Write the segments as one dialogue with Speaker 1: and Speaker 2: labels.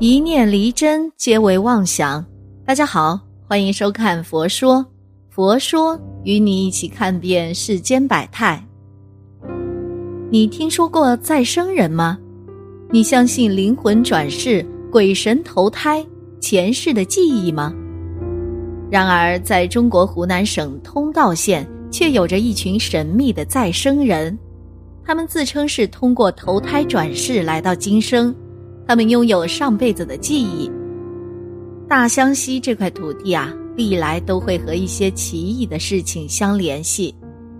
Speaker 1: 一念离真，皆为妄想。大家好，欢迎收看《佛说》，佛说与你一起看遍世间百态。你听说过再生人吗？你相信灵魂转世、鬼神投胎、前世的记忆吗？然而，在中国湖南省通道县，却有着一群神秘的再生人，他们自称是通过投胎转世来到今生。他们拥有上辈子的记忆。大湘西这块土地啊，历来都会和一些奇异的事情相联系，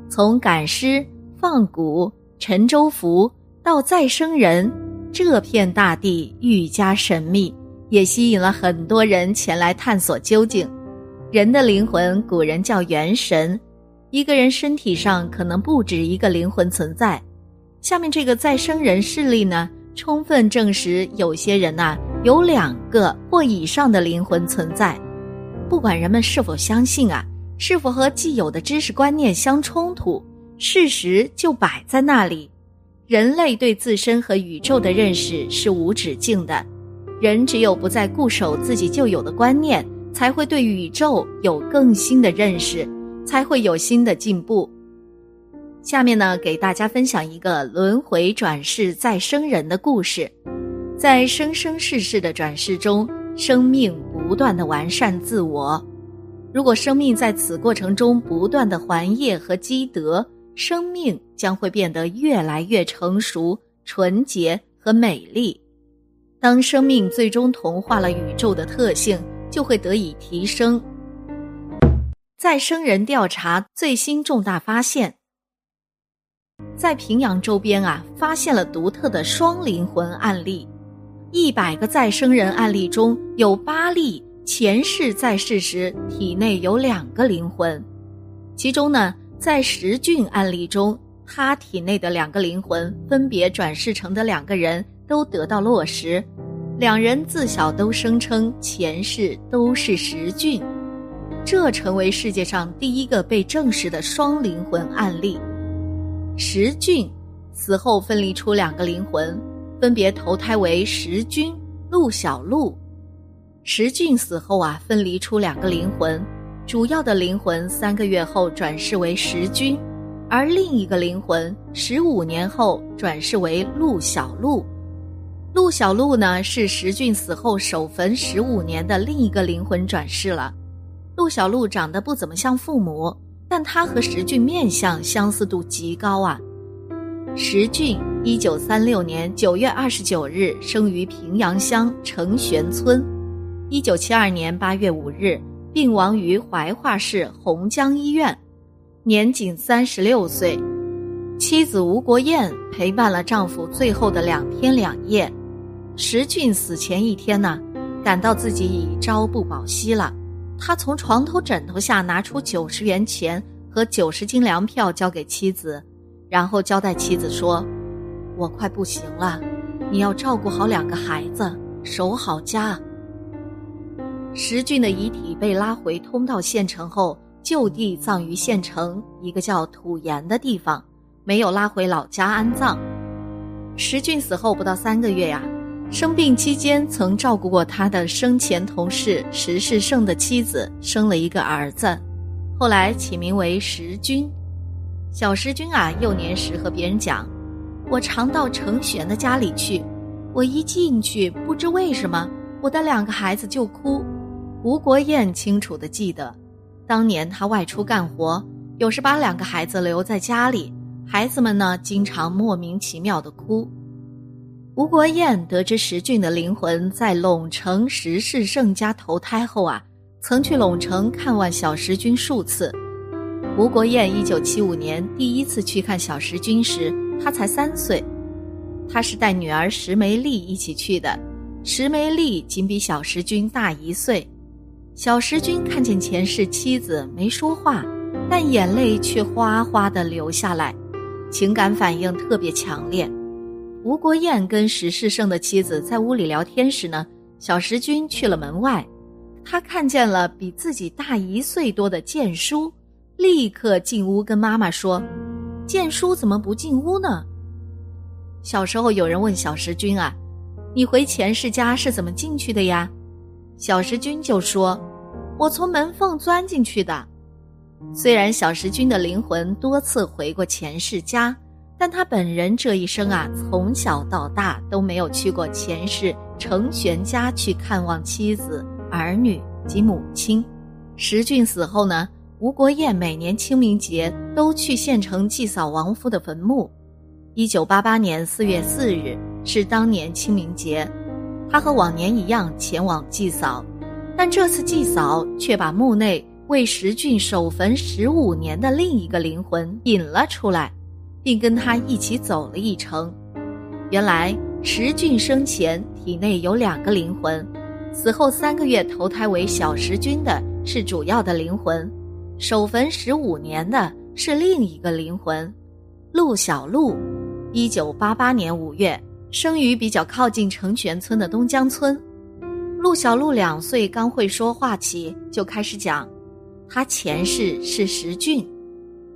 Speaker 1: 从赶尸、放蛊、沉舟符到再生人，这片大地愈加神秘，也吸引了很多人前来探索究竟。人的灵魂，古人叫元神，一个人身体上可能不止一个灵魂存在。下面这个再生人势力呢？充分证实，有些人呐有两个或以上的灵魂存在。不管人们是否相信啊，是否和既有的知识观念相冲突，事实就摆在那里。人类对自身和宇宙的认识是无止境的，人只有不再固守自己旧有的观念，才会对宇宙有更新的认识，才会有新的进步。下面呢，给大家分享一个轮回转世再生人的故事。在生生世世的转世中，生命不断的完善自我。如果生命在此过程中不断的还业和积德，生命将会变得越来越成熟、纯洁和美丽。当生命最终同化了宇宙的特性，就会得以提升。再生人调查最新重大发现。在平阳周边啊，发现了独特的双灵魂案例。一百个再生人案例中有八例前世在世时体内有两个灵魂，其中呢，在石俊案例中，他体内的两个灵魂分别转世成的两个人都得到落实，两人自小都声称前世都是石俊，这成为世界上第一个被证实的双灵魂案例。石俊死后分离出两个灵魂，分别投胎为石君、陆小璐。石俊死后啊，分离出两个灵魂，主要的灵魂三个月后转世为石君，而另一个灵魂十五年后转世为陆小璐。陆小璐呢，是石俊死后守坟十五年的另一个灵魂转世了。陆小璐长得不怎么像父母。但他和石俊面相相似度极高啊！石俊一九三六年九月二十九日生于平阳乡成玄村，一九七二年八月五日病亡于怀化市洪江医院，年仅三十六岁。妻子吴国艳陪伴了丈夫最后的两天两夜。石俊死前一天呢，感到自己已朝不保夕了。他从床头枕头下拿出九十元钱和九十斤粮票交给妻子，然后交代妻子说：“我快不行了，你要照顾好两个孩子，守好家。”石俊的遗体被拉回通道县城后，就地葬于县城一个叫土岩的地方，没有拉回老家安葬。石俊死后不到三个月呀。生病期间，曾照顾过他的生前同事石世胜的妻子，生了一个儿子，后来起名为石君。小石君啊，幼年时和别人讲：“我常到程璇的家里去，我一进去，不知为什么，我的两个孩子就哭。”吴国艳清楚的记得，当年他外出干活，有时把两个孩子留在家里，孩子们呢，经常莫名其妙的哭。吴国艳得知石俊的灵魂在陇城石世胜家投胎后啊，曾去陇城看望小石君数次。吴国彦一九七五年第一次去看小石君时，他才三岁。他是带女儿石梅丽一起去的，石梅丽仅比小石君大一岁。小石君看见前世妻子没说话，但眼泪却哗哗的流下来，情感反应特别强烈。吴国艳跟石世胜的妻子在屋里聊天时呢，小石君去了门外，他看见了比自己大一岁多的建叔，立刻进屋跟妈妈说：“建叔怎么不进屋呢？”小时候有人问小石君啊：“你回前世家是怎么进去的呀？”小石君就说：“我从门缝钻进去的。”虽然小石君的灵魂多次回过前世家。但他本人这一生啊，从小到大都没有去过前世程玄家去看望妻子、儿女及母亲。石俊死后呢，吴国彦每年清明节都去县城祭扫亡夫的坟墓。一九八八年四月四日是当年清明节，他和往年一样前往祭扫，但这次祭扫却把墓内为石俊守坟十五年的另一个灵魂引了出来。并跟他一起走了一程。原来石俊生前体内有两个灵魂，死后三个月投胎为小石君的是主要的灵魂，守坟十五年的是另一个灵魂。陆小璐，一九八八年五月生于比较靠近成全村的东江村。陆小璐两岁刚会说话起，就开始讲，他前世是石俊，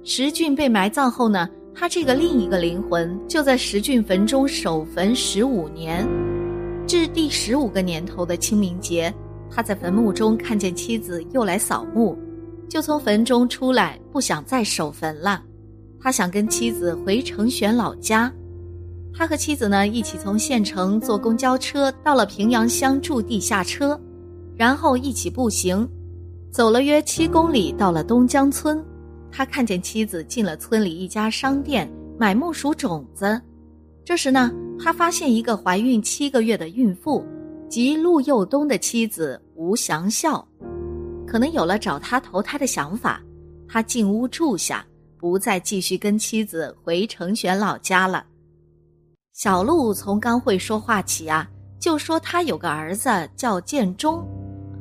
Speaker 1: 石俊被埋葬后呢。他这个另一个灵魂就在石俊坟中守坟十五年，至第十五个年头的清明节，他在坟墓中看见妻子又来扫墓，就从坟中出来，不想再守坟了。他想跟妻子回成玄老家。他和妻子呢一起从县城坐公交车到了平阳乡驻地下车，然后一起步行，走了约七公里，到了东江村。他看见妻子进了村里一家商店买木薯种子，这时呢，他发现一个怀孕七个月的孕妇，即陆佑东的妻子吴祥孝，可能有了找他投胎的想法，他进屋住下，不再继续跟妻子回成全老家了。小陆从刚会说话起啊，就说他有个儿子叫建中，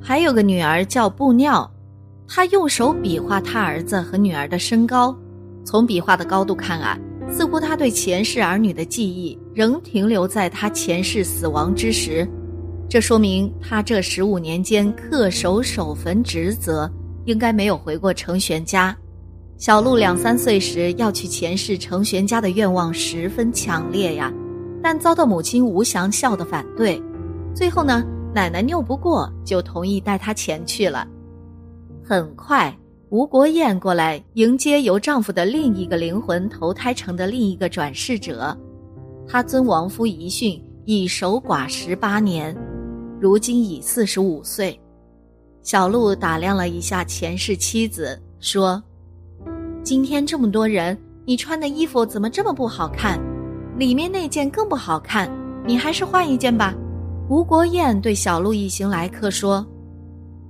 Speaker 1: 还有个女儿叫布尿。他用手比划他儿子和女儿的身高，从比划的高度看啊，似乎他对前世儿女的记忆仍停留在他前世死亡之时，这说明他这十五年间恪守守坟职责，应该没有回过程玄家。小鹿两三岁时要去前世程玄家的愿望十分强烈呀，但遭到母亲吴祥孝的反对，最后呢，奶奶拗不过，就同意带他前去了。很快，吴国彦过来迎接由丈夫的另一个灵魂投胎成的另一个转世者。他遵亡夫遗训，已守寡十八年，如今已四十五岁。小鹿打量了一下前世妻子，说：“今天这么多人，你穿的衣服怎么这么不好看？里面那件更不好看，你还是换一件吧。”吴国彦对小鹿一行来客说。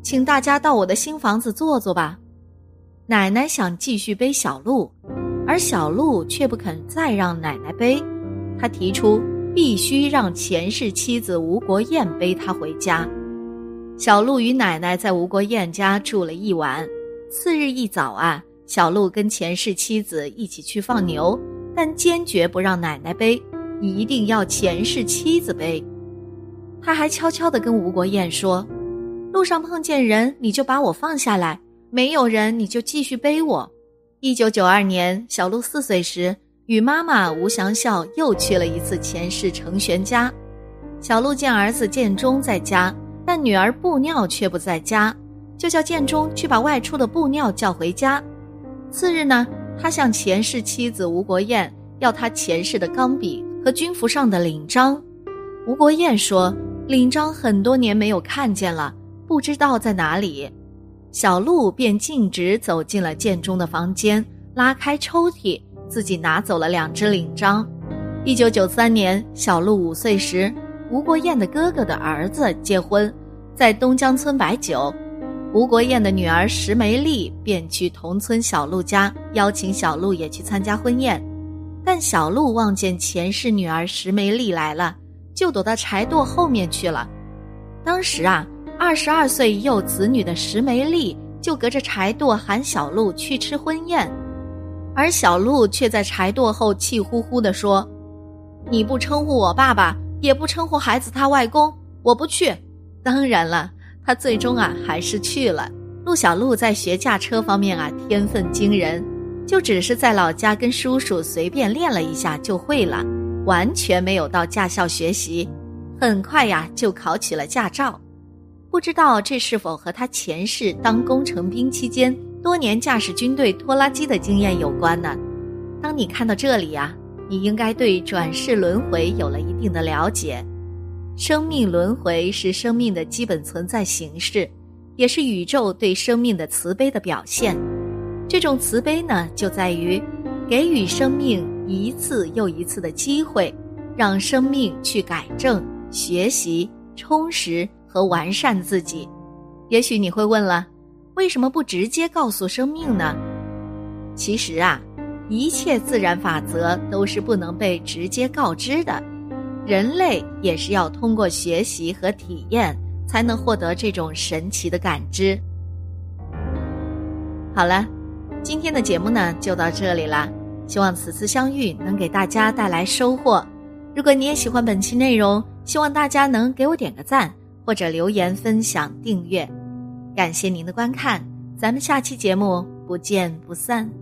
Speaker 1: 请大家到我的新房子坐坐吧。奶奶想继续背小鹿，而小鹿却不肯再让奶奶背。他提出必须让前世妻子吴国燕背他回家。小鹿与奶奶在吴国燕家住了一晚。次日一早啊，小鹿跟前世妻子一起去放牛，但坚决不让奶奶背，一定要前世妻子背。他还悄悄地跟吴国燕说。路上碰见人，你就把我放下来；没有人，你就继续背我。一九九二年，小鹿四岁时，与妈妈吴祥孝又去了一次前世程玄家。小鹿见儿子建中在家，但女儿布尿却不在家，就叫建中去把外出的布尿叫回家。次日呢，他向前世妻子吴国燕要他前世的钢笔和军服上的领章。吴国燕说：“领章很多年没有看见了。”不知道在哪里，小鹿便径直走进了建中的房间，拉开抽屉，自己拿走了两只领章。一九九三年，小鹿五岁时，吴国燕的哥哥的儿子结婚，在东江村摆酒。吴国燕的女儿石梅丽便去同村小陆家邀请小陆也去参加婚宴，但小陆望见前世女儿石梅丽来了，就躲到柴垛后面去了。当时啊，二十二岁幼子女的石梅丽就隔着柴垛喊小鹿去吃婚宴，而小鹿却在柴垛后气呼呼地说：“你不称呼我爸爸，也不称呼孩子他外公，我不去。”当然了。他最终啊还是去了。陆小璐在学驾车方面啊天分惊人，就只是在老家跟叔叔随便练了一下就会了，完全没有到驾校学习。很快呀就考取了驾照。不知道这是否和他前世当工程兵期间多年驾驶军队拖拉机的经验有关呢？当你看到这里呀，你应该对转世轮回有了一定的了解。生命轮回是生命的基本存在形式，也是宇宙对生命的慈悲的表现。这种慈悲呢，就在于给予生命一次又一次的机会，让生命去改正、学习、充实和完善自己。也许你会问了，为什么不直接告诉生命呢？其实啊，一切自然法则都是不能被直接告知的。人类也是要通过学习和体验，才能获得这种神奇的感知。好了，今天的节目呢就到这里了，希望此次相遇能给大家带来收获。如果你也喜欢本期内容，希望大家能给我点个赞，或者留言分享、订阅。感谢您的观看，咱们下期节目不见不散。